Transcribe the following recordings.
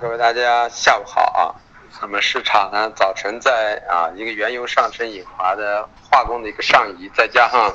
各位大家下午好啊。那么市场呢，早晨在啊一个原油上升引发的化工的一个上移，再加上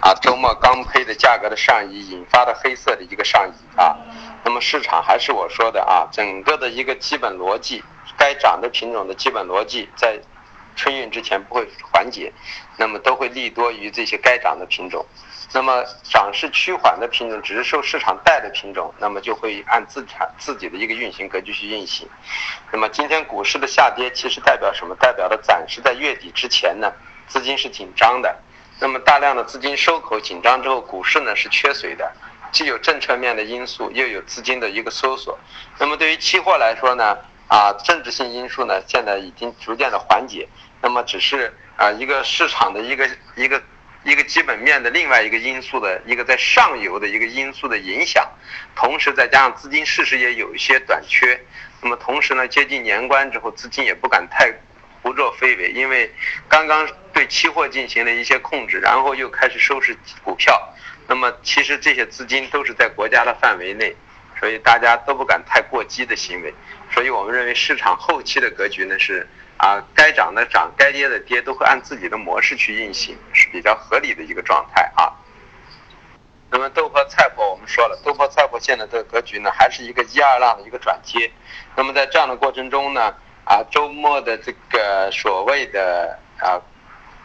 啊周末钢坯的价格的上移引发的黑色的一个上移啊。那么市场还是我说的啊，整个的一个基本逻辑，该涨的品种的基本逻辑在春运之前不会缓解，那么都会利多于这些该涨的品种。那么涨势趋缓的品种，只是受市场带的品种，那么就会按自产自己的一个运行格局去运行。那么今天股市的下跌，其实代表什么？代表的暂时在月底之前呢，资金是紧张的。那么大量的资金收口紧张之后，股市呢是缺水的，既有政策面的因素，又有资金的一个搜索。那么对于期货来说呢，啊，政治性因素呢现在已经逐渐的缓解，那么只是啊一个市场的一个一个。一个基本面的另外一个因素的一个在上游的一个因素的影响，同时再加上资金事实也有一些短缺，那么同时呢，接近年关之后，资金也不敢太胡作非为，因为刚刚对期货进行了一些控制，然后又开始收拾股票，那么其实这些资金都是在国家的范围内，所以大家都不敢太过激的行为，所以我们认为市场后期的格局呢是。啊，该涨的涨，该跌的跌，都会按自己的模式去运行，是比较合理的一个状态啊。那么豆粕菜粕，我们说了，豆粕菜粕现在的格局呢，还是一个一二浪的一个转接。那么在这样的过程中呢，啊，周末的这个所谓的啊，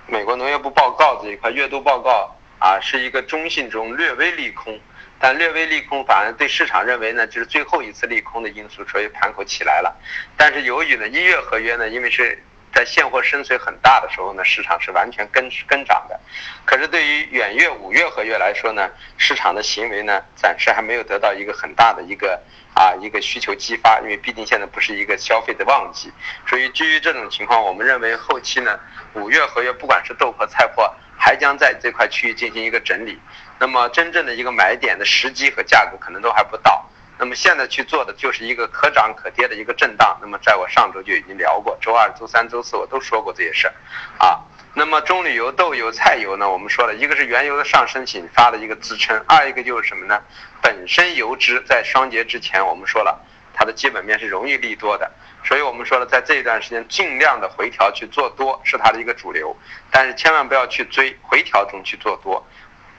美国农业部报告这一块月度报告啊，是一个中性中略微利空。但略微利空，反而对市场认为呢，就是最后一次利空的因素，所以盘口起来了。但是由于呢，一月合约呢，因为是在现货深水很大的时候呢，市场是完全跟跟涨的。可是对于远月五月合约来说呢，市场的行为呢，暂时还没有得到一个很大的一个啊一个需求激发，因为毕竟现在不是一个消费的旺季。所以基于这种情况，我们认为后期呢，五月合约不管是豆粕、菜粕，还将在这块区域进行一个整理。那么真正的一个买点的时机和价格可能都还不到，那么现在去做的就是一个可涨可跌的一个震荡。那么在我上周就已经聊过，周二、周三、周四我都说过这些事儿，啊，那么棕榈油、豆油、菜油呢，我们说了一个是原油的上升引发的一个支撑，二一个就是什么呢？本身油脂在双节之前，我们说了它的基本面是容易利多的，所以我们说了在这一段时间尽量的回调去做多是它的一个主流，但是千万不要去追回调中去做多。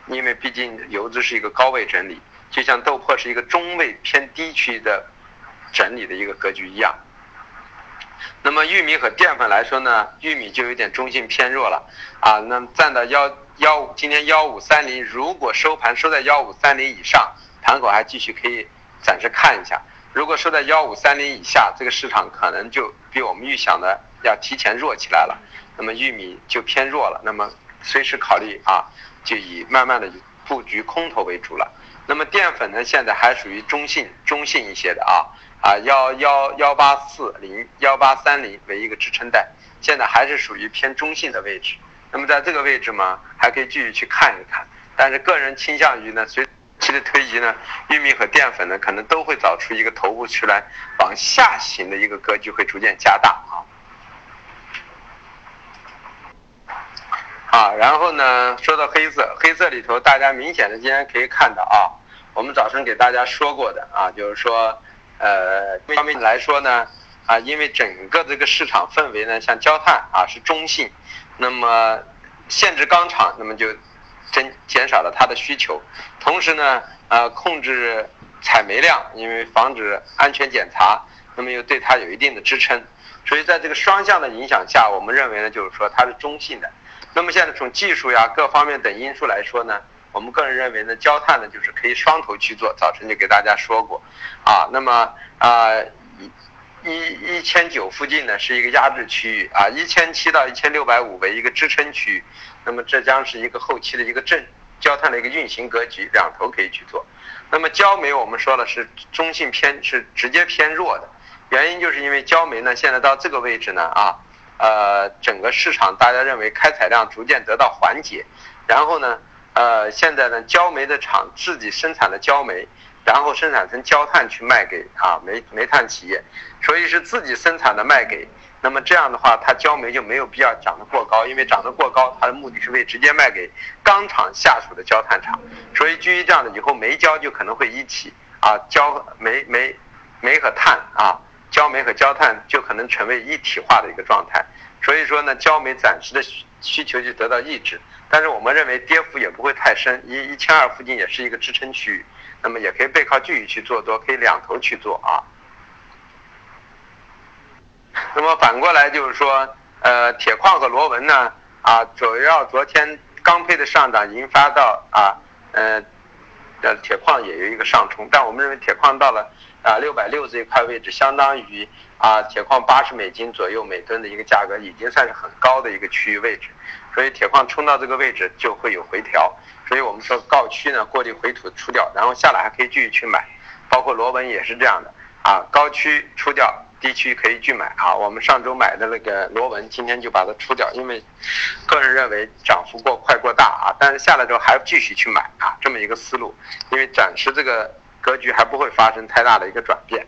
因为毕竟油脂是一个高位整理，就像豆粕是一个中位偏低区的整理的一个格局一样。那么玉米和淀粉来说呢，玉米就有点中性偏弱了啊。那站到幺幺五，今天幺五三零，如果收盘收在幺五三零以上，盘口还继续可以暂时看一下。如果收在幺五三零以下，这个市场可能就比我们预想的要提前弱起来了。那么玉米就偏弱了，那么随时考虑啊。就以慢慢的布局空头为主了。那么淀粉呢，现在还属于中性、中性一些的啊啊幺幺幺八四零幺八三零为一个支撑带，现在还是属于偏中性的位置。那么在这个位置嘛，还可以继续去看一看。但是个人倾向于呢，随期的推移呢，玉米和淀粉呢，可能都会找出一个头部区来，往下行的一个格局会逐渐加大啊。啊，然后呢，说到黑色，黑色里头大家明显的今天可以看到啊，我们早晨给大家说过的啊，就是说，呃，方面来说呢，啊，因为整个这个市场氛围呢，像焦炭啊是中性，那么限制钢厂，那么就增减少了它的需求，同时呢，呃，控制采煤量，因为防止安全检查，那么又对它有一定的支撑，所以在这个双向的影响下，我们认为呢，就是说它是中性的。那么现在从技术呀各方面等因素来说呢，我们个人认为呢，焦炭呢就是可以双头去做。早晨就给大家说过，啊，那么啊一一千九附近呢是一个压制区域啊，一千七到一千六百五为一个支撑区域。那么这将是一个后期的一个正焦炭的一个运行格局，两头可以去做。那么焦煤我们说了是中性偏是直接偏弱的，原因就是因为焦煤呢现在到这个位置呢啊。呃，整个市场大家认为开采量逐渐得到缓解，然后呢，呃，现在呢，焦煤的厂自己生产的焦煤，然后生产成焦炭去卖给啊煤煤炭企业，所以是自己生产的卖给，那么这样的话，它焦煤就没有必要涨得过高，因为涨得过高，它的目的是为直接卖给钢厂下属的焦炭厂，所以基于这样的，以后煤焦就可能会一起啊焦煤煤煤和碳啊。焦煤和焦炭就可能成为一体化的一个状态。所以说呢，焦煤暂时的需求就得到抑制，但是我们认为跌幅也不会太深，一一千二附近也是一个支撑区域，那么也可以背靠继续去做多，可以两头去做啊。那么反过来就是说，呃，铁矿和螺纹呢，啊，主要昨天钢配的上涨引发到啊，呃，呃，铁矿也有一个上冲，但我们认为铁矿到了啊六百六这一块位置，相当于啊铁矿八十美金左右每吨的一个价格，已经算是很高的一个区域位置，所以铁矿冲到这个位置就会有回调，所以我们说高区呢过滤回吐出掉，然后下来还可以继续去买，包括螺纹也是这样的啊，高区出掉。低区可以去买啊，我们上周买的那个螺纹，今天就把它出掉，因为个人认为涨幅过快过大啊，但是下来之后还继续去买啊，这么一个思路，因为暂时这个格局还不会发生太大的一个转变。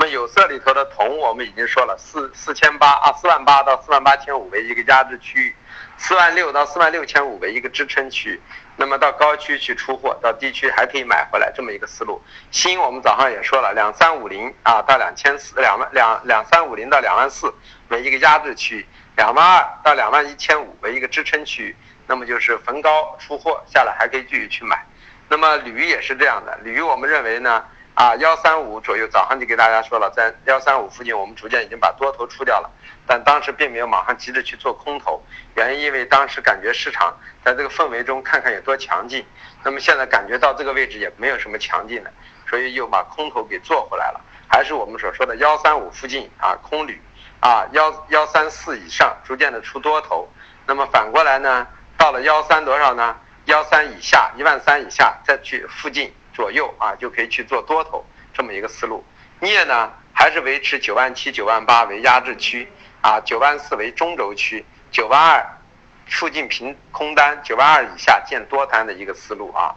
那么有色里头的铜，我们已经说了，四四千八啊，四万八到四万八千五为一个压制区域，四万六到四万六千五为一个支撑区域。那么到高区去出货，到低区还可以买回来，这么一个思路。锌我们早上也说了，两三五零啊到两千四，两万两两三五零到两万四为一个压制区域，两万二到两万一千五为一个支撑区域。那么就是逢高出货下来还可以继续去买。那么铝也是这样的，铝我们认为呢啊幺三五左右，早上就给大家说了，在幺三五附近我们逐渐已经把多头出掉了。但当时并没有马上急着去做空头，原因因为当时感觉市场在这个氛围中看看有多强劲，那么现在感觉到这个位置也没有什么强劲的，所以又把空头给做回来了。还是我们所说的幺三五附近啊，空铝啊，幺幺三四以上逐渐的出多头。那么反过来呢，到了幺三多少呢？幺三以下，一万三以下再去附近左右啊，就可以去做多头这么一个思路。镍呢，还是维持九万七、九万八为压制区。啊，九万四为中轴区，九万二附近平空单，九万二以下见多单的一个思路啊。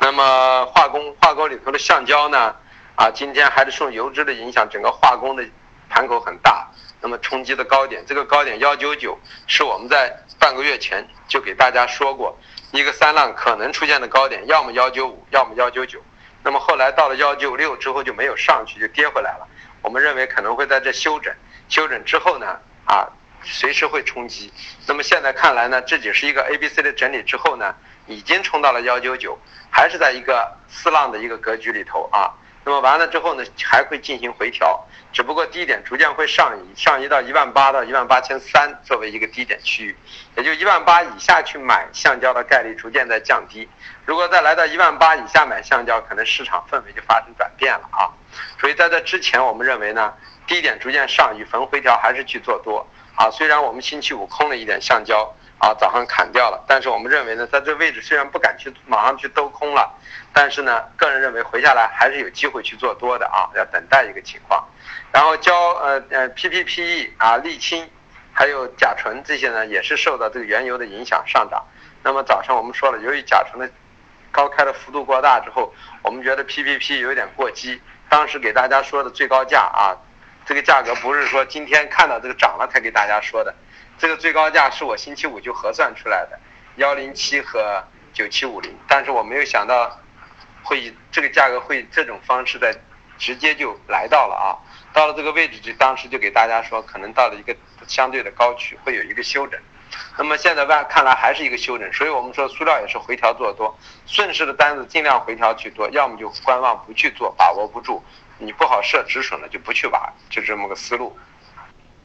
那么化工化工里头的橡胶呢？啊，今天还是受油脂的影响，整个化工的盘口很大，那么冲击的高点，这个高点幺九九是我们在半个月前就给大家说过，一个三浪可能出现的高点，要么幺九五，要么幺九九。那么后来到了幺九六之后就没有上去，就跌回来了。我们认为可能会在这休整。休整之后呢，啊，随时会冲击。那么现在看来呢，这只是一个 A、B、C 的整理之后呢，已经冲到了幺九九，还是在一个四浪的一个格局里头啊。那么完了之后呢，还会进行回调，只不过低点逐渐会上移，上移到一万八到一万八千三作为一个低点区域，也就一万八以下去买橡胶的概率逐渐在降低。如果再来到一万八以下买橡胶，可能市场氛围就发生转变了啊。所以在这之前，我们认为呢。低点逐渐上移，逢回调还是去做多啊。虽然我们星期五空了一点橡胶啊，早上砍掉了，但是我们认为呢，在这位置虽然不敢去马上去兜空了，但是呢，个人认为回下来还是有机会去做多的啊，要等待一个情况。然后胶呃呃 PPPE 啊沥青，还有甲醇这些呢，也是受到这个原油的影响上涨。那么早上我们说了，由于甲醇的高开的幅度过大之后，我们觉得 PPP 有点过激，当时给大家说的最高价啊。这个价格不是说今天看到这个涨了才给大家说的，这个最高价是我星期五就核算出来的，幺零七和九七五零，但是我没有想到会以这个价格会这种方式在直接就来到了啊，到了这个位置就当时就给大家说可能到了一个相对的高区会有一个休整，那么现在外看来还是一个休整，所以我们说塑料也是回调做多，顺势的单子尽量回调去做，要么就观望不去做，把握不住。你不好设止损了，就不去挖，就这么个思路。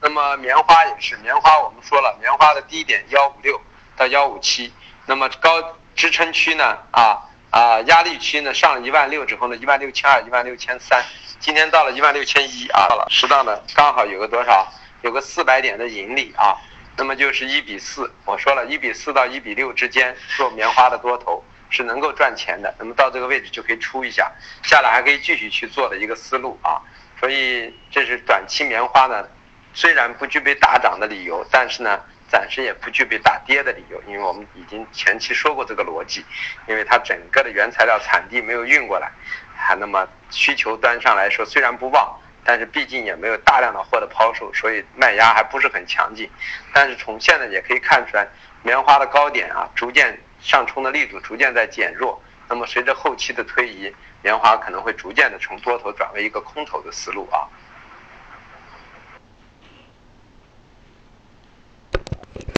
那么棉花也是，棉花我们说了，棉花的低点幺五六到幺五七，那么高支撑区呢？啊啊，压力区呢？上了一万六之后呢，一万六千二、一万六千三，今天到了一万六千一啊，到了适当的刚好有个多少？有个四百点的盈利啊，那么就是一比四。我说了一比四到一比六之间做棉花的多头。是能够赚钱的，那么到这个位置就可以出一下，下来还可以继续去做的一个思路啊。所以这是短期棉花呢，虽然不具备大涨的理由，但是呢，暂时也不具备大跌的理由，因为我们已经前期说过这个逻辑，因为它整个的原材料产地没有运过来，还那么需求端上来说虽然不旺，但是毕竟也没有大量的货的抛售，所以卖压还不是很强劲。但是从现在也可以看出来，棉花的高点啊，逐渐。上冲的力度逐渐在减弱，那么随着后期的推移，棉花可能会逐渐的从多头转为一个空头的思路啊。